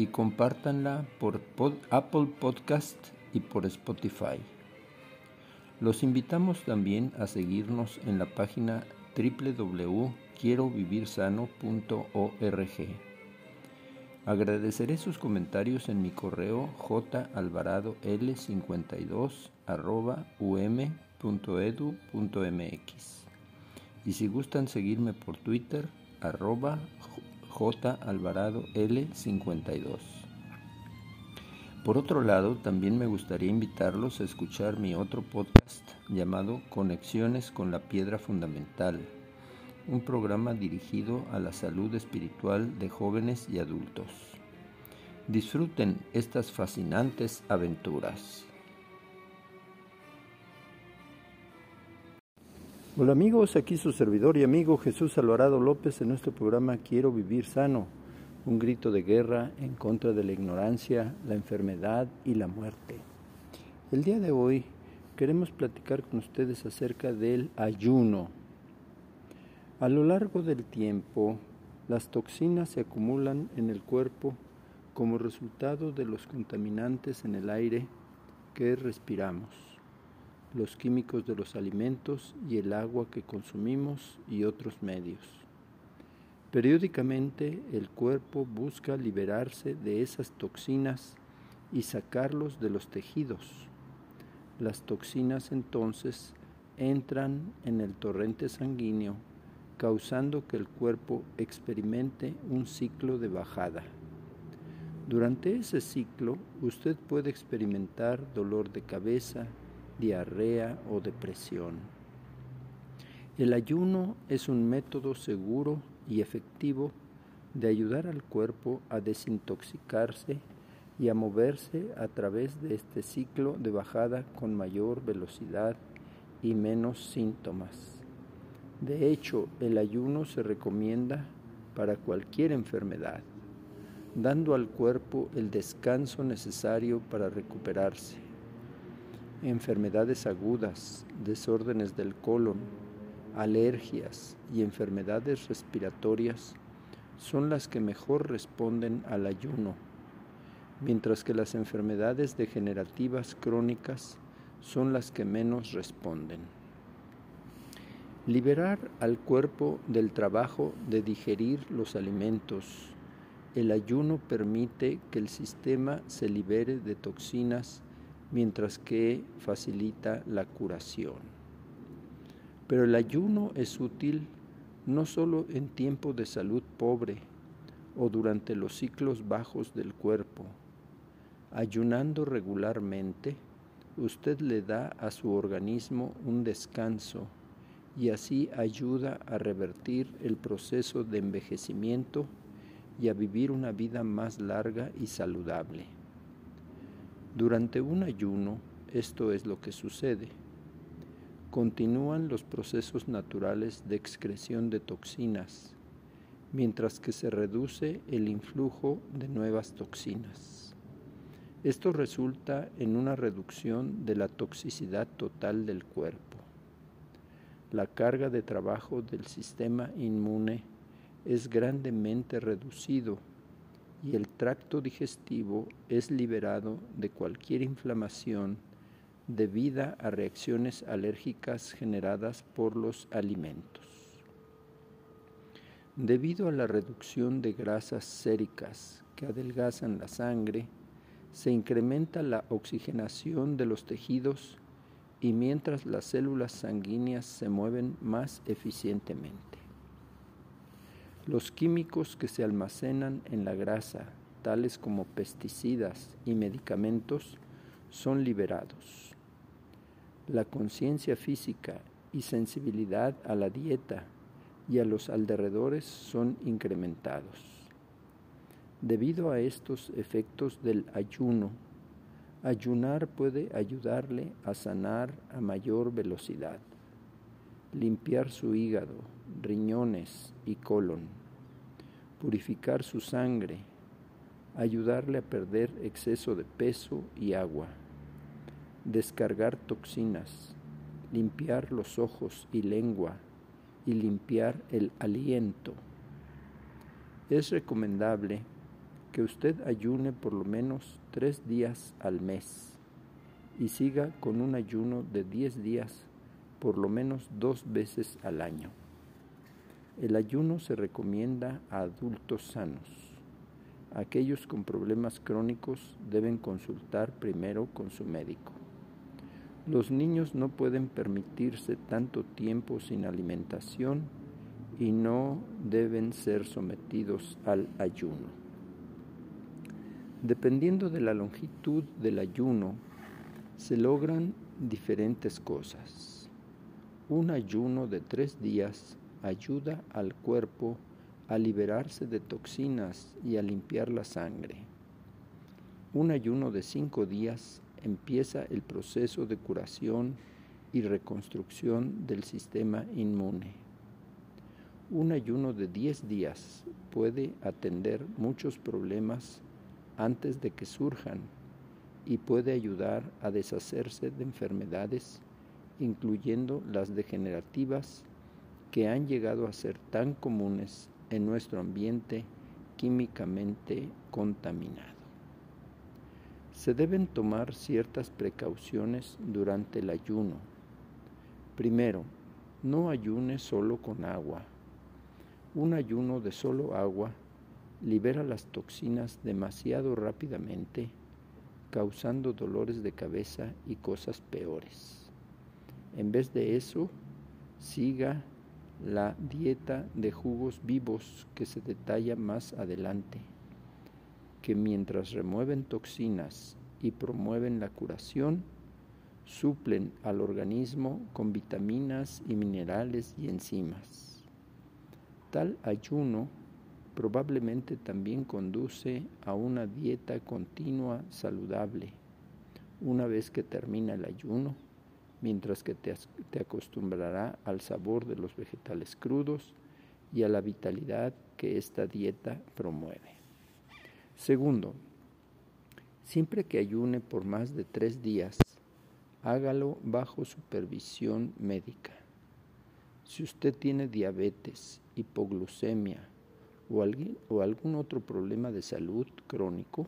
y compártanla por Apple Podcast y por Spotify. Los invitamos también a seguirnos en la página www.quierovivirsano.org. Agradeceré sus comentarios en mi correo jalvaradol52.um.edu.mx y si gustan seguirme por Twitter arroba J. Alvarado L52. Por otro lado, también me gustaría invitarlos a escuchar mi otro podcast llamado Conexiones con la Piedra Fundamental, un programa dirigido a la salud espiritual de jóvenes y adultos. Disfruten estas fascinantes aventuras. Hola amigos, aquí su servidor y amigo Jesús Alvarado López en nuestro programa Quiero Vivir Sano, un grito de guerra en contra de la ignorancia, la enfermedad y la muerte. El día de hoy queremos platicar con ustedes acerca del ayuno. A lo largo del tiempo, las toxinas se acumulan en el cuerpo como resultado de los contaminantes en el aire que respiramos los químicos de los alimentos y el agua que consumimos y otros medios. Periódicamente el cuerpo busca liberarse de esas toxinas y sacarlos de los tejidos. Las toxinas entonces entran en el torrente sanguíneo, causando que el cuerpo experimente un ciclo de bajada. Durante ese ciclo usted puede experimentar dolor de cabeza, diarrea o depresión. El ayuno es un método seguro y efectivo de ayudar al cuerpo a desintoxicarse y a moverse a través de este ciclo de bajada con mayor velocidad y menos síntomas. De hecho, el ayuno se recomienda para cualquier enfermedad, dando al cuerpo el descanso necesario para recuperarse enfermedades agudas, desórdenes del colon, alergias y enfermedades respiratorias son las que mejor responden al ayuno, mientras que las enfermedades degenerativas crónicas son las que menos responden. Liberar al cuerpo del trabajo de digerir los alimentos. El ayuno permite que el sistema se libere de toxinas mientras que facilita la curación. Pero el ayuno es útil no solo en tiempo de salud pobre o durante los ciclos bajos del cuerpo. Ayunando regularmente, usted le da a su organismo un descanso y así ayuda a revertir el proceso de envejecimiento y a vivir una vida más larga y saludable. Durante un ayuno, esto es lo que sucede. Continúan los procesos naturales de excreción de toxinas, mientras que se reduce el influjo de nuevas toxinas. Esto resulta en una reducción de la toxicidad total del cuerpo. La carga de trabajo del sistema inmune es grandemente reducido tracto digestivo es liberado de cualquier inflamación debida a reacciones alérgicas generadas por los alimentos. Debido a la reducción de grasas séricas que adelgazan la sangre, se incrementa la oxigenación de los tejidos y mientras las células sanguíneas se mueven más eficientemente. Los químicos que se almacenan en la grasa, tales como pesticidas y medicamentos, son liberados. La conciencia física y sensibilidad a la dieta y a los alrededores son incrementados. Debido a estos efectos del ayuno, ayunar puede ayudarle a sanar a mayor velocidad, limpiar su hígado, riñones y colon, purificar su sangre, ayudarle a perder exceso de peso y agua, descargar toxinas, limpiar los ojos y lengua y limpiar el aliento. Es recomendable que usted ayune por lo menos tres días al mes y siga con un ayuno de diez días por lo menos dos veces al año. El ayuno se recomienda a adultos sanos. Aquellos con problemas crónicos deben consultar primero con su médico. Los niños no pueden permitirse tanto tiempo sin alimentación y no deben ser sometidos al ayuno. Dependiendo de la longitud del ayuno, se logran diferentes cosas. Un ayuno de tres días ayuda al cuerpo a liberarse de toxinas y a limpiar la sangre. Un ayuno de cinco días empieza el proceso de curación y reconstrucción del sistema inmune. Un ayuno de diez días puede atender muchos problemas antes de que surjan y puede ayudar a deshacerse de enfermedades, incluyendo las degenerativas que han llegado a ser tan comunes en nuestro ambiente químicamente contaminado. Se deben tomar ciertas precauciones durante el ayuno. Primero, no ayune solo con agua. Un ayuno de solo agua libera las toxinas demasiado rápidamente, causando dolores de cabeza y cosas peores. En vez de eso, siga la dieta de jugos vivos que se detalla más adelante, que mientras remueven toxinas y promueven la curación, suplen al organismo con vitaminas y minerales y enzimas. Tal ayuno probablemente también conduce a una dieta continua saludable una vez que termina el ayuno, mientras que te, acostumbrará al sabor de los vegetales crudos y a la vitalidad que esta dieta promueve. Segundo, siempre que ayune por más de tres días, hágalo bajo supervisión médica. Si usted tiene diabetes, hipoglucemia, o, o algún otro problema de salud crónico,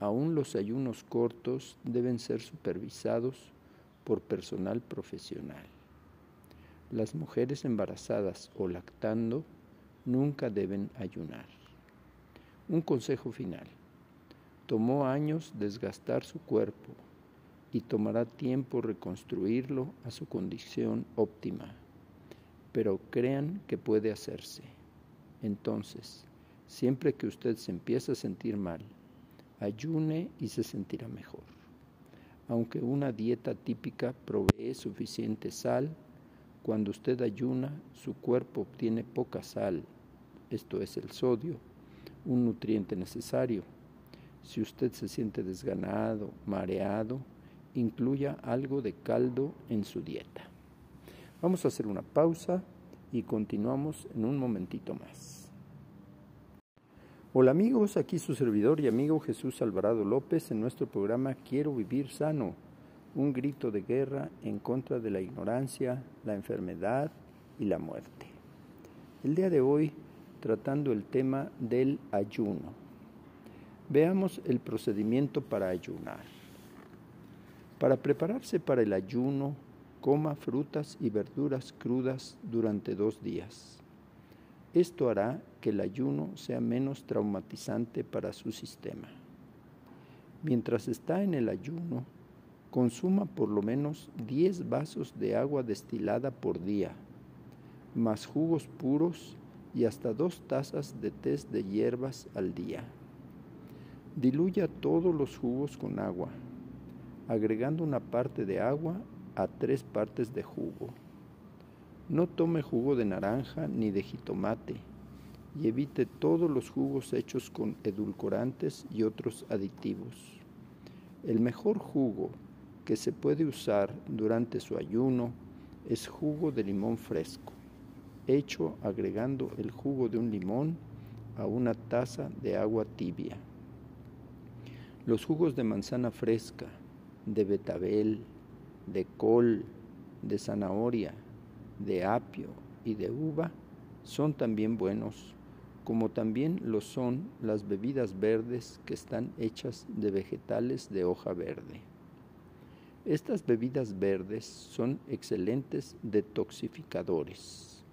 aún los ayunos cortos deben ser supervisados por personal profesional. Las mujeres embarazadas o lactando nunca deben ayunar. Un consejo final. Tomó años desgastar su cuerpo y tomará tiempo reconstruirlo a su condición óptima, pero crean que puede hacerse. Entonces, siempre que usted se empiece a sentir mal, ayune y se sentirá mejor. Aunque una dieta típica provee suficiente sal, cuando usted ayuna, su cuerpo obtiene poca sal, esto es el sodio, un nutriente necesario. Si usted se siente desganado, mareado, incluya algo de caldo en su dieta. Vamos a hacer una pausa y continuamos en un momentito más. Hola amigos, aquí su servidor y amigo Jesús Alvarado López en nuestro programa Quiero vivir sano, un grito de guerra en contra de la ignorancia, la enfermedad y la muerte. El día de hoy tratando el tema del ayuno. Veamos el procedimiento para ayunar. Para prepararse para el ayuno, coma frutas y verduras crudas durante dos días. Esto hará que el ayuno sea menos traumatizante para su sistema. Mientras está en el ayuno, consuma por lo menos 10 vasos de agua destilada por día, más jugos puros y hasta dos tazas de té de hierbas al día. Diluya todos los jugos con agua, agregando una parte de agua a tres partes de jugo. No tome jugo de naranja ni de jitomate, y evite todos los jugos hechos con edulcorantes y otros aditivos. El mejor jugo que se puede usar durante su ayuno es jugo de limón fresco, hecho agregando el jugo de un limón a una taza de agua tibia. Los jugos de manzana fresca, de betabel, de col, de zanahoria, de apio y de uva son también buenos, como también lo son las bebidas verdes que están hechas de vegetales de hoja verde. Estas bebidas verdes son excelentes detoxificadores.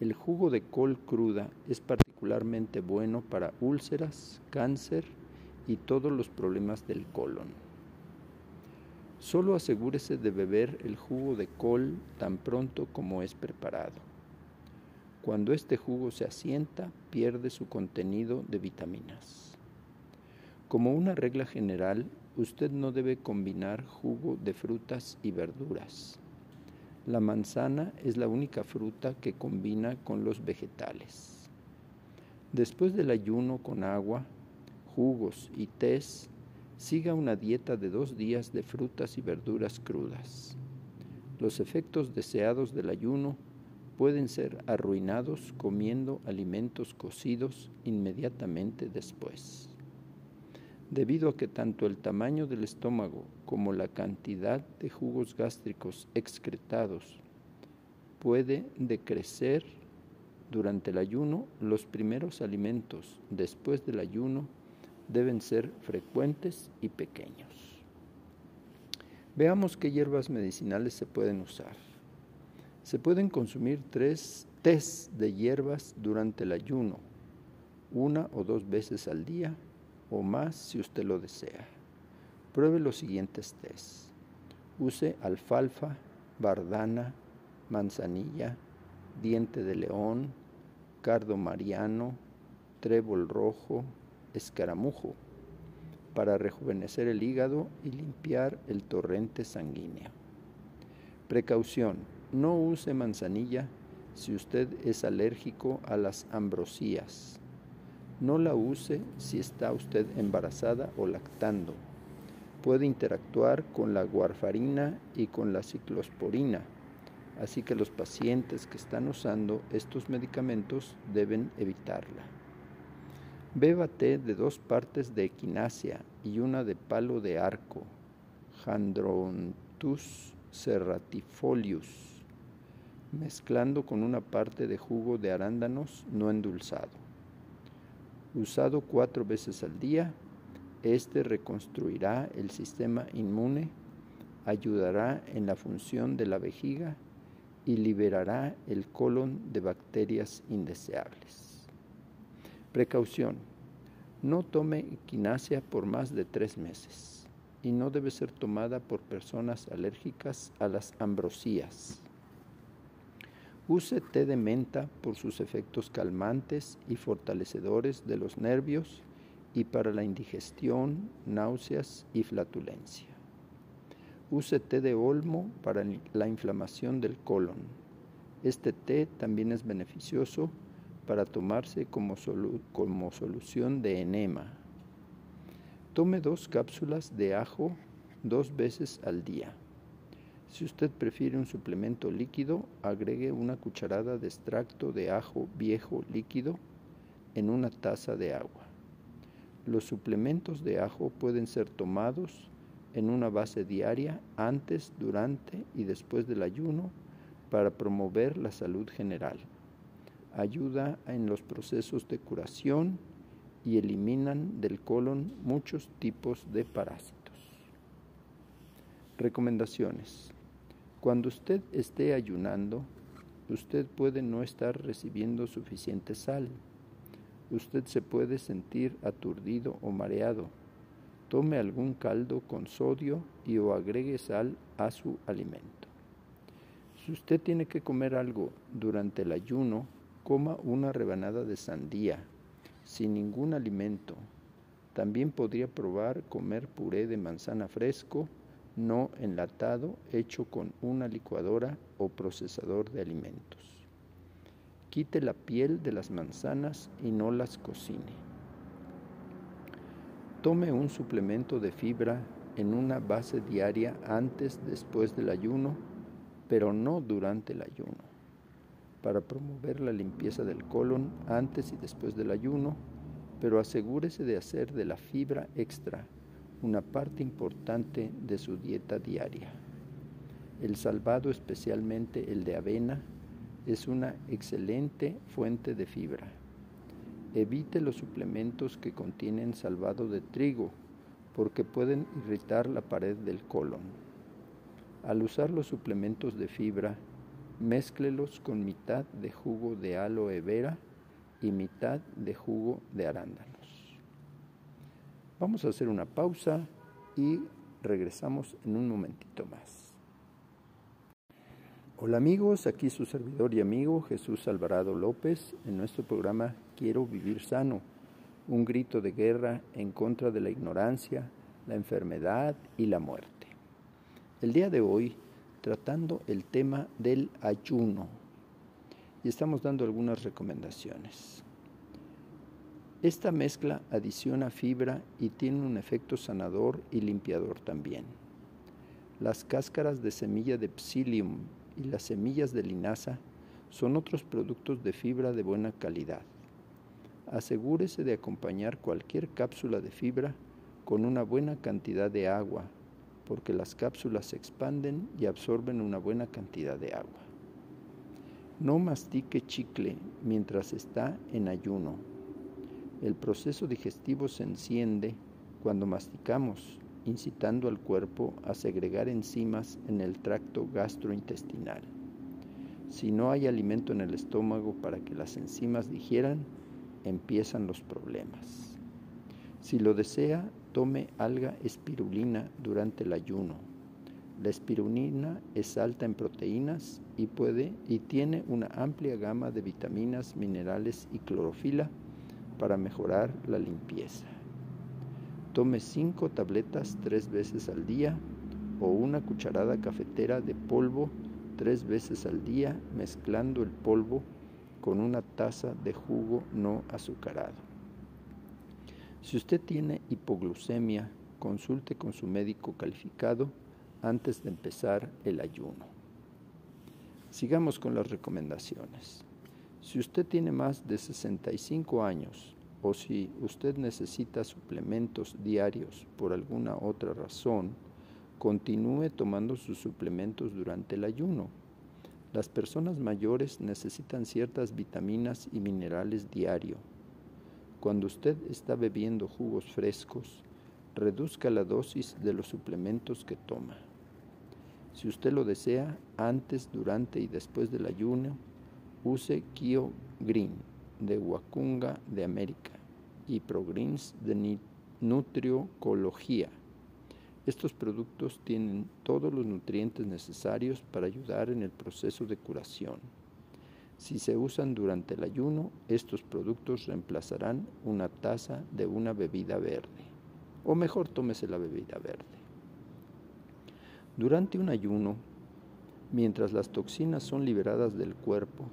El jugo de col cruda es particularmente bueno para úlceras, cáncer y todos los problemas del colon. Solo asegúrese de beber el jugo de col tan pronto como es preparado. Cuando este jugo se asienta, pierde su contenido de vitaminas. Como una regla general, usted no debe combinar jugo de frutas y verduras. La manzana es la única fruta que combina con los vegetales. Después del ayuno con agua, jugos y tés, siga una dieta de dos días de frutas y verduras crudas. Los efectos deseados del ayuno pueden ser arruinados comiendo alimentos cocidos inmediatamente después debido a que tanto el tamaño del estómago como la cantidad de jugos gástricos excretados puede decrecer durante el ayuno, los primeros alimentos después del ayuno deben ser frecuentes y pequeños. Veamos qué hierbas medicinales se pueden usar. Se pueden consumir tres tés de hierbas durante el ayuno, una o dos veces al día o más si usted lo desea. Pruebe los siguientes test. Use alfalfa, bardana, manzanilla, diente de león, cardo mariano, trébol rojo, escaramujo, para rejuvenecer el hígado y limpiar el torrente sanguíneo. Precaución, no use manzanilla si usted es alérgico a las ambrosías no la use si está usted embarazada o lactando. Puede interactuar con la guarfarina y con la ciclosporina, así que los pacientes que están usando estos medicamentos deben evitarla. Beba té de dos partes de equinacia y una de palo de arco, Jandrontus serratifolius, mezclando con una parte de jugo de arándanos no endulzado usado cuatro veces al día, este reconstruirá el sistema inmune, ayudará en la función de la vejiga y liberará el colon de bacterias indeseables. Precaución. No tome equinacia por más de tres meses y no debe ser tomada por personas alérgicas a las ambrosías. Use té de menta por sus efectos calmantes y fortalecedores de los nervios y para la indigestión, náuseas y flatulencia. Use té de olmo para la inflamación del colon. Este té también es beneficioso para tomarse como, como solución de enema. Tome dos cápsulas de ajo dos veces al día. Si usted prefiere un suplemento líquido, agregue una cucharada de extracto de ajo viejo líquido en una taza de agua. Los suplementos de ajo pueden ser tomados en una base diaria antes, durante y después del ayuno para promover la salud general. Ayuda en los procesos de curación y eliminan del colon muchos tipos de parásitos. Recomendaciones. Cuando usted esté ayunando, usted puede no estar recibiendo suficiente sal. Usted se puede sentir aturdido o mareado. Tome algún caldo con sodio y o agregue sal a su alimento. Si usted tiene que comer algo durante el ayuno, coma una rebanada de sandía, sin ningún alimento. También podría probar comer puré de manzana fresco no enlatado hecho con una licuadora o procesador de alimentos. Quite la piel de las manzanas y no las cocine. Tome un suplemento de fibra en una base diaria antes, después del ayuno, pero no durante el ayuno. Para promover la limpieza del colon antes y después del ayuno, pero asegúrese de hacer de la fibra extra una parte importante de su dieta diaria. El salvado, especialmente el de avena, es una excelente fuente de fibra. Evite los suplementos que contienen salvado de trigo porque pueden irritar la pared del colon. Al usar los suplementos de fibra, mézclelos con mitad de jugo de aloe vera y mitad de jugo de arándanos. Vamos a hacer una pausa y regresamos en un momentito más. Hola amigos, aquí su servidor y amigo Jesús Alvarado López en nuestro programa Quiero vivir sano, un grito de guerra en contra de la ignorancia, la enfermedad y la muerte. El día de hoy tratando el tema del ayuno y estamos dando algunas recomendaciones. Esta mezcla adiciona fibra y tiene un efecto sanador y limpiador también. Las cáscaras de semilla de psyllium y las semillas de linaza son otros productos de fibra de buena calidad. Asegúrese de acompañar cualquier cápsula de fibra con una buena cantidad de agua, porque las cápsulas se expanden y absorben una buena cantidad de agua. No mastique chicle mientras está en ayuno. El proceso digestivo se enciende cuando masticamos, incitando al cuerpo a segregar enzimas en el tracto gastrointestinal. Si no hay alimento en el estómago para que las enzimas digieran, empiezan los problemas. Si lo desea, tome alga espirulina durante el ayuno. La espirulina es alta en proteínas y puede y tiene una amplia gama de vitaminas, minerales y clorofila para mejorar la limpieza. Tome cinco tabletas tres veces al día o una cucharada cafetera de polvo tres veces al día mezclando el polvo con una taza de jugo no azucarado. Si usted tiene hipoglucemia, consulte con su médico calificado antes de empezar el ayuno. Sigamos con las recomendaciones. Si usted tiene más de 65 años o si usted necesita suplementos diarios por alguna otra razón, continúe tomando sus suplementos durante el ayuno. Las personas mayores necesitan ciertas vitaminas y minerales diario. Cuando usted está bebiendo jugos frescos, reduzca la dosis de los suplementos que toma. Si usted lo desea, antes, durante y después del ayuno, use Kio Green de Wacunga de América y ProGreens de Nutriocología. Estos productos tienen todos los nutrientes necesarios para ayudar en el proceso de curación. Si se usan durante el ayuno, estos productos reemplazarán una taza de una bebida verde. O mejor, tómese la bebida verde. Durante un ayuno, mientras las toxinas son liberadas del cuerpo,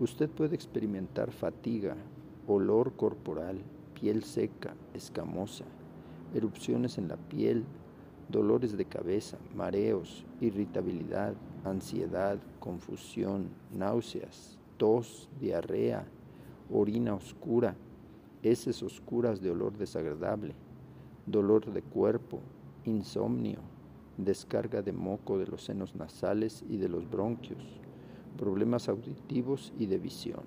usted puede experimentar fatiga, olor corporal, piel seca, escamosa, erupciones en la piel, dolores de cabeza, mareos, irritabilidad, ansiedad, confusión, náuseas, tos, diarrea, orina oscura, heces oscuras de olor desagradable, dolor de cuerpo, insomnio, descarga de moco de los senos nasales y de los bronquios, problemas auditivos y de visión.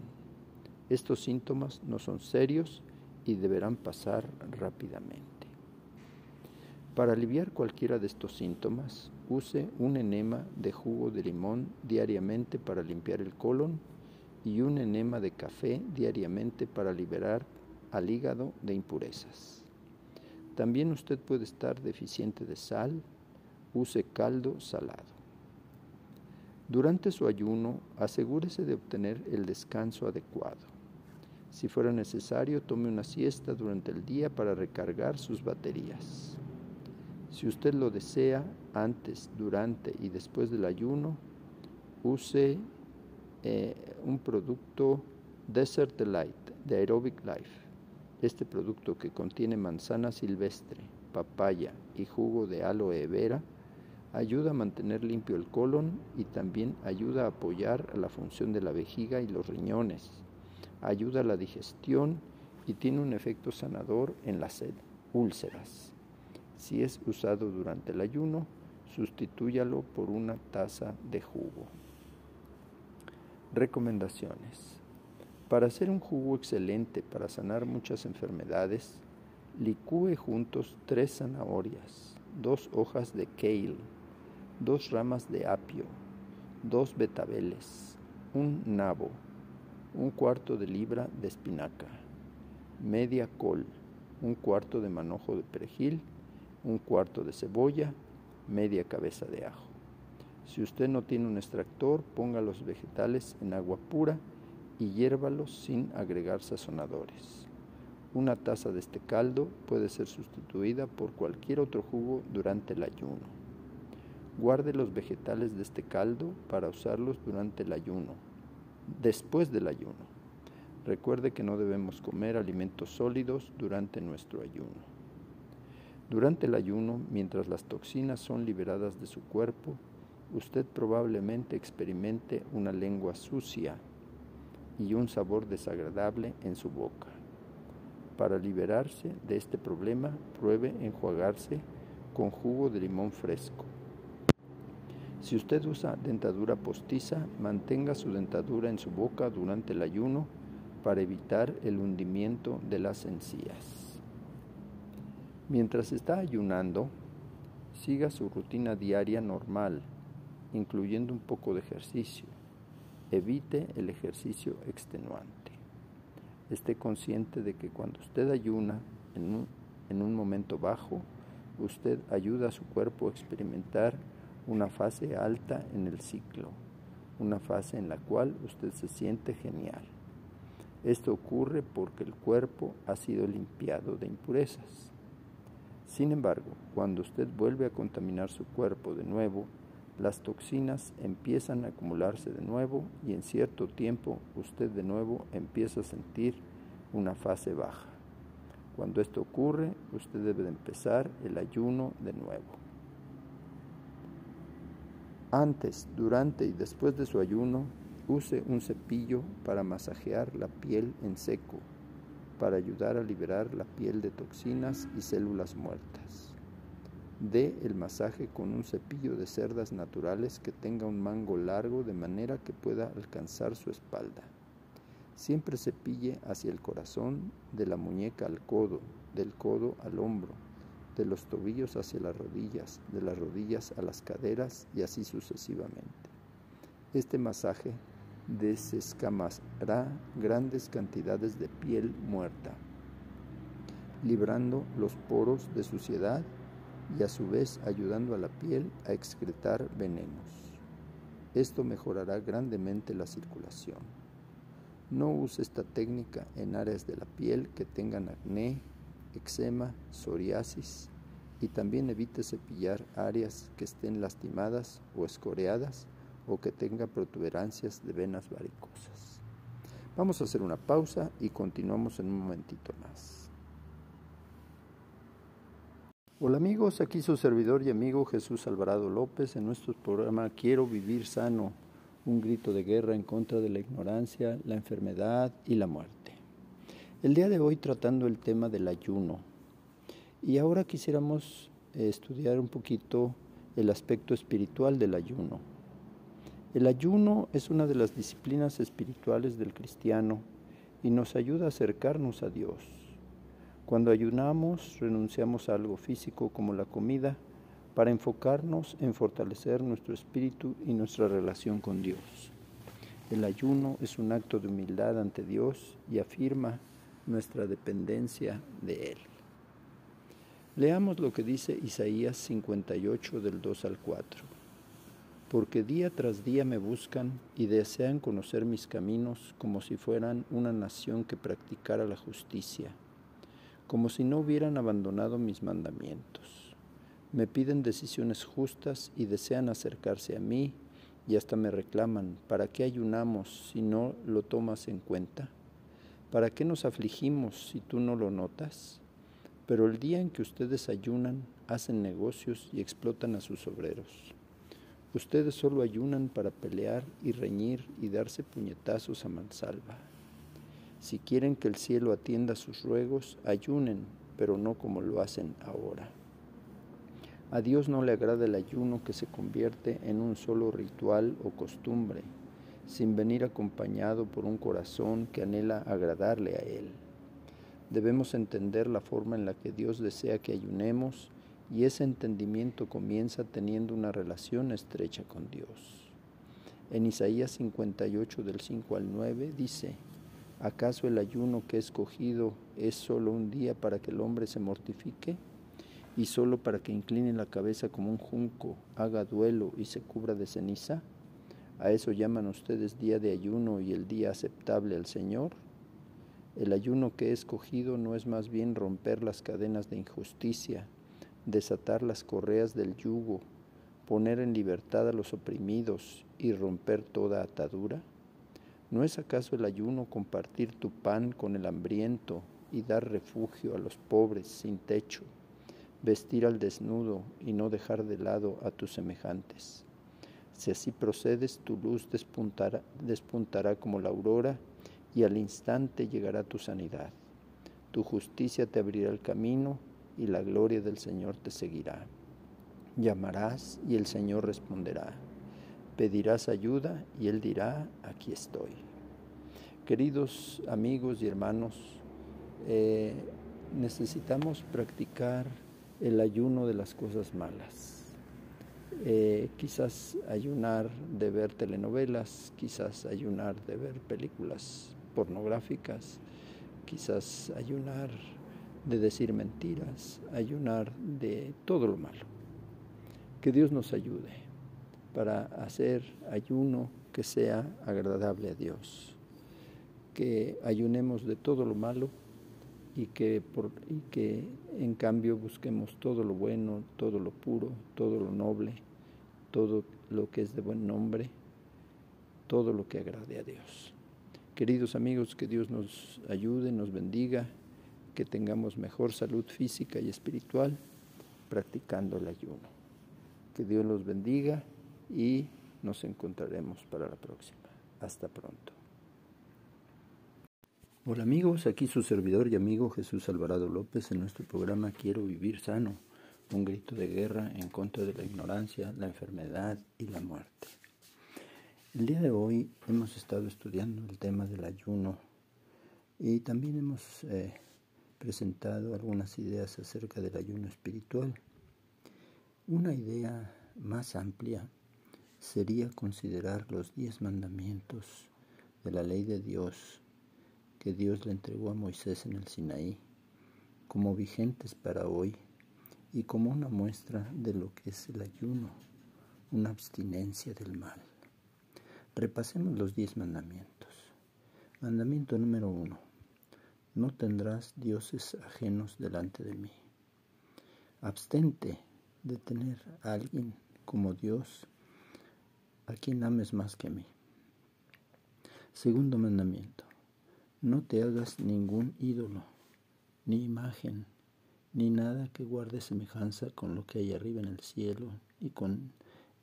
Estos síntomas no son serios y deberán pasar rápidamente. Para aliviar cualquiera de estos síntomas, use un enema de jugo de limón diariamente para limpiar el colon y un enema de café diariamente para liberar al hígado de impurezas. También usted puede estar deficiente de sal, use caldo salado. Durante su ayuno, asegúrese de obtener el descanso adecuado. Si fuera necesario, tome una siesta durante el día para recargar sus baterías. Si usted lo desea, antes, durante y después del ayuno, use eh, un producto Desert Delight de Aerobic Life. Este producto que contiene manzana silvestre, papaya y jugo de aloe vera ayuda a mantener limpio el colon y también ayuda a apoyar la función de la vejiga y los riñones. Ayuda a la digestión y tiene un efecto sanador en las úlceras. Si es usado durante el ayuno, sustitúyalo por una taza de jugo. Recomendaciones. Para hacer un jugo excelente para sanar muchas enfermedades, licúe juntos tres zanahorias, dos hojas de kale, dos ramas de apio, dos betabeles, un nabo, un cuarto de libra de espinaca, media col, un cuarto de manojo de perejil, un cuarto de cebolla, media cabeza de ajo. Si usted no tiene un extractor, ponga los vegetales en agua pura y hiérvalos sin agregar sazonadores. Una taza de este caldo puede ser sustituida por cualquier otro jugo durante el ayuno. Guarde los vegetales de este caldo para usarlos durante el ayuno, después del ayuno. Recuerde que no debemos comer alimentos sólidos durante nuestro ayuno. Durante el ayuno, mientras las toxinas son liberadas de su cuerpo, usted probablemente experimente una lengua sucia y un sabor desagradable en su boca. Para liberarse de este problema, pruebe enjuagarse con jugo de limón fresco. Si usted usa dentadura postiza, mantenga su dentadura en su boca durante el ayuno para evitar el hundimiento de las encías. Mientras está ayunando, siga su rutina diaria normal, incluyendo un poco de ejercicio. Evite el ejercicio extenuante. Esté consciente de que cuando usted ayuna en un, en un momento bajo, usted ayuda a su cuerpo a experimentar una fase alta en el ciclo, una fase en la cual usted se siente genial. Esto ocurre porque el cuerpo ha sido limpiado de impurezas. Sin embargo, cuando usted vuelve a contaminar su cuerpo de nuevo, las toxinas empiezan a acumularse de nuevo y en cierto tiempo usted de nuevo empieza a sentir una fase baja. Cuando esto ocurre, usted debe de empezar el ayuno de nuevo. Antes, durante y después de su ayuno, use un cepillo para masajear la piel en seco para ayudar a liberar la piel de toxinas y células muertas. Dé el masaje con un cepillo de cerdas naturales que tenga un mango largo de manera que pueda alcanzar su espalda. Siempre cepille hacia el corazón, de la muñeca al codo, del codo al hombro, de los tobillos hacia las rodillas, de las rodillas a las caderas y así sucesivamente. Este masaje desescamará grandes cantidades de piel muerta, librando los poros de suciedad y a su vez ayudando a la piel a excretar venenos. Esto mejorará grandemente la circulación. No use esta técnica en áreas de la piel que tengan acné, eczema, psoriasis y también evite cepillar áreas que estén lastimadas o escoreadas o que tenga protuberancias de venas varicosas. Vamos a hacer una pausa y continuamos en un momentito más. Hola amigos, aquí su servidor y amigo Jesús Alvarado López en nuestro programa Quiero vivir sano, un grito de guerra en contra de la ignorancia, la enfermedad y la muerte. El día de hoy tratando el tema del ayuno. Y ahora quisiéramos eh, estudiar un poquito el aspecto espiritual del ayuno. El ayuno es una de las disciplinas espirituales del cristiano y nos ayuda a acercarnos a Dios. Cuando ayunamos, renunciamos a algo físico como la comida para enfocarnos en fortalecer nuestro espíritu y nuestra relación con Dios. El ayuno es un acto de humildad ante Dios y afirma nuestra dependencia de Él. Leamos lo que dice Isaías 58 del 2 al 4 porque día tras día me buscan y desean conocer mis caminos como si fueran una nación que practicara la justicia, como si no hubieran abandonado mis mandamientos. Me piden decisiones justas y desean acercarse a mí y hasta me reclaman, ¿para qué ayunamos si no lo tomas en cuenta? ¿Para qué nos afligimos si tú no lo notas? Pero el día en que ustedes ayunan, hacen negocios y explotan a sus obreros. Ustedes solo ayunan para pelear y reñir y darse puñetazos a mansalva. Si quieren que el cielo atienda sus ruegos, ayunen, pero no como lo hacen ahora. A Dios no le agrada el ayuno que se convierte en un solo ritual o costumbre, sin venir acompañado por un corazón que anhela agradarle a Él. Debemos entender la forma en la que Dios desea que ayunemos y ese entendimiento comienza teniendo una relación estrecha con Dios. En Isaías 58 del 5 al 9 dice, ¿acaso el ayuno que he escogido es solo un día para que el hombre se mortifique? y solo para que incline la cabeza como un junco, haga duelo y se cubra de ceniza? ¿A eso llaman ustedes día de ayuno y el día aceptable al Señor? El ayuno que he escogido no es más bien romper las cadenas de injusticia, desatar las correas del yugo, poner en libertad a los oprimidos y romper toda atadura? ¿No es acaso el ayuno compartir tu pan con el hambriento y dar refugio a los pobres sin techo? vestir al desnudo y no dejar de lado a tus semejantes. Si así procedes, tu luz despuntará, como la aurora y al instante llegará tu sanidad. Tu justicia te abrirá el camino y la gloria del Señor te seguirá. Llamarás y el Señor responderá. Pedirás ayuda y Él dirá, aquí estoy. Queridos amigos y hermanos, eh, necesitamos practicar el ayuno de las cosas malas. Eh, quizás ayunar de ver telenovelas, quizás ayunar de ver películas pornográficas, quizás ayunar de decir mentiras, ayunar de todo lo malo. Que Dios nos ayude para hacer ayuno que sea agradable a Dios. Que ayunemos de todo lo malo y que, por, y que en cambio busquemos todo lo bueno, todo lo puro, todo lo noble, todo lo que es de buen nombre, todo lo que agrade a Dios. Queridos amigos, que Dios nos ayude, nos bendiga, que tengamos mejor salud física y espiritual practicando el ayuno. Que Dios los bendiga y nos encontraremos para la próxima. Hasta pronto. Hola amigos, aquí su servidor y amigo Jesús Alvarado López en nuestro programa Quiero vivir sano, un grito de guerra en contra de la ignorancia, la enfermedad y la muerte. El día de hoy hemos estado estudiando el tema del ayuno y también hemos eh, presentado algunas ideas acerca del ayuno espiritual. Una idea más amplia sería considerar los diez mandamientos de la ley de Dios que Dios le entregó a Moisés en el Sinaí, como vigentes para hoy y como una muestra de lo que es el ayuno, una abstinencia del mal. Repasemos los diez mandamientos. Mandamiento número uno. No tendrás dioses ajenos delante de mí. Abstente de tener a alguien como Dios a quien ames más que a mí. Segundo mandamiento. No te hagas ningún ídolo, ni imagen, ni nada que guarde semejanza con lo que hay arriba en el cielo, ni con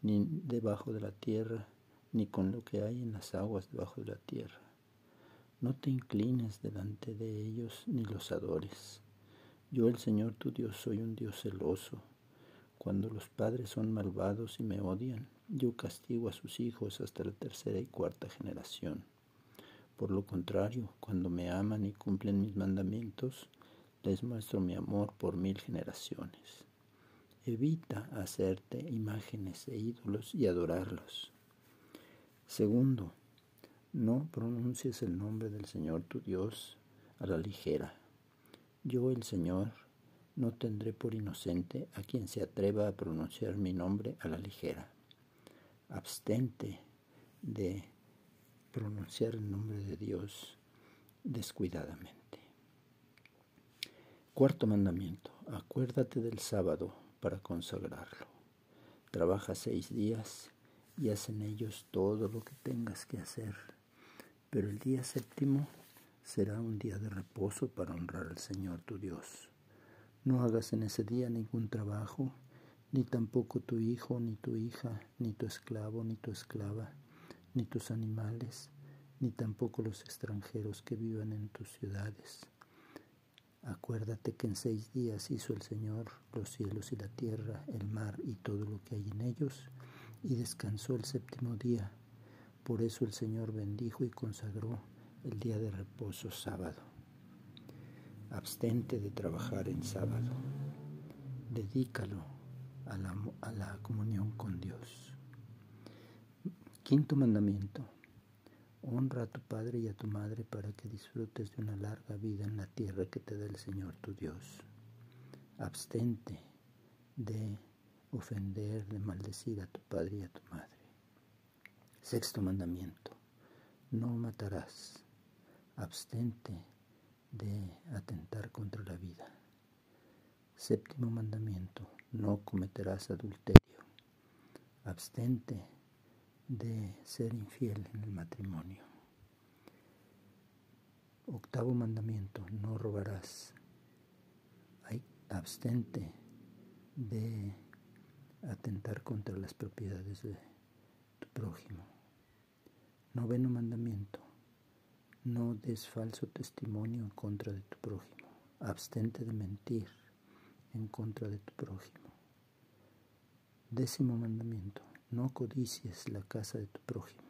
ni debajo de la tierra, ni con lo que hay en las aguas debajo de la tierra. No te inclines delante de ellos ni los adores. Yo el Señor tu Dios soy un Dios celoso. Cuando los padres son malvados y me odian, yo castigo a sus hijos hasta la tercera y cuarta generación. Por lo contrario, cuando me aman y cumplen mis mandamientos, les muestro mi amor por mil generaciones. Evita hacerte imágenes e ídolos y adorarlos. Segundo, no pronuncies el nombre del Señor tu Dios a la ligera. Yo, el Señor, no tendré por inocente a quien se atreva a pronunciar mi nombre a la ligera. Abstente de pronunciar el nombre de Dios descuidadamente. Cuarto mandamiento, acuérdate del sábado para consagrarlo. Trabaja seis días y haz en ellos todo lo que tengas que hacer. Pero el día séptimo será un día de reposo para honrar al Señor tu Dios. No hagas en ese día ningún trabajo, ni tampoco tu hijo, ni tu hija, ni tu esclavo, ni tu esclava, ni tus animales, ni tampoco los extranjeros que vivan en tus ciudades. Acuérdate que en seis días hizo el Señor los cielos y la tierra, el mar y todo lo que hay en ellos, y descansó el séptimo día. Por eso el Señor bendijo y consagró el día de reposo sábado. Abstente de trabajar en sábado. Dedícalo a la, a la comunión con Dios. Quinto mandamiento. Honra a tu padre y a tu madre para que disfrutes de una larga vida en la tierra que te da el Señor tu Dios. Abstente de ofender, de maldecir a tu padre y a tu madre. Sexto mandamiento. No matarás. Abstente de atentar contra la vida. Séptimo mandamiento. No cometerás adulterio. Abstente de ser infiel en el matrimonio. Octavo mandamiento, no robarás. abstente de atentar contra las propiedades de tu prójimo. Noveno mandamiento, no des falso testimonio en contra de tu prójimo. Abstente de mentir en contra de tu prójimo. Décimo mandamiento, no codicies la casa de tu prójimo.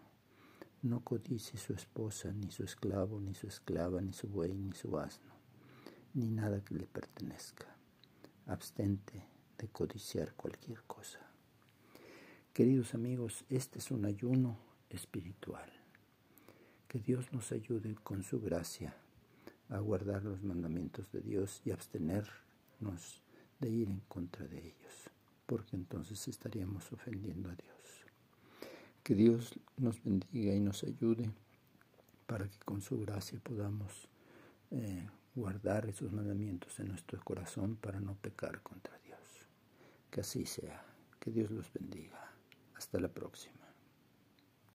No codicies su esposa, ni su esclavo, ni su esclava, ni su buey, ni su asno, ni nada que le pertenezca. Abstente de codiciar cualquier cosa. Queridos amigos, este es un ayuno espiritual. Que Dios nos ayude con su gracia a guardar los mandamientos de Dios y abstenernos de ir en contra de ellos porque entonces estaríamos ofendiendo a Dios. Que Dios nos bendiga y nos ayude para que con su gracia podamos eh, guardar esos mandamientos en nuestro corazón para no pecar contra Dios. Que así sea. Que Dios los bendiga. Hasta la próxima.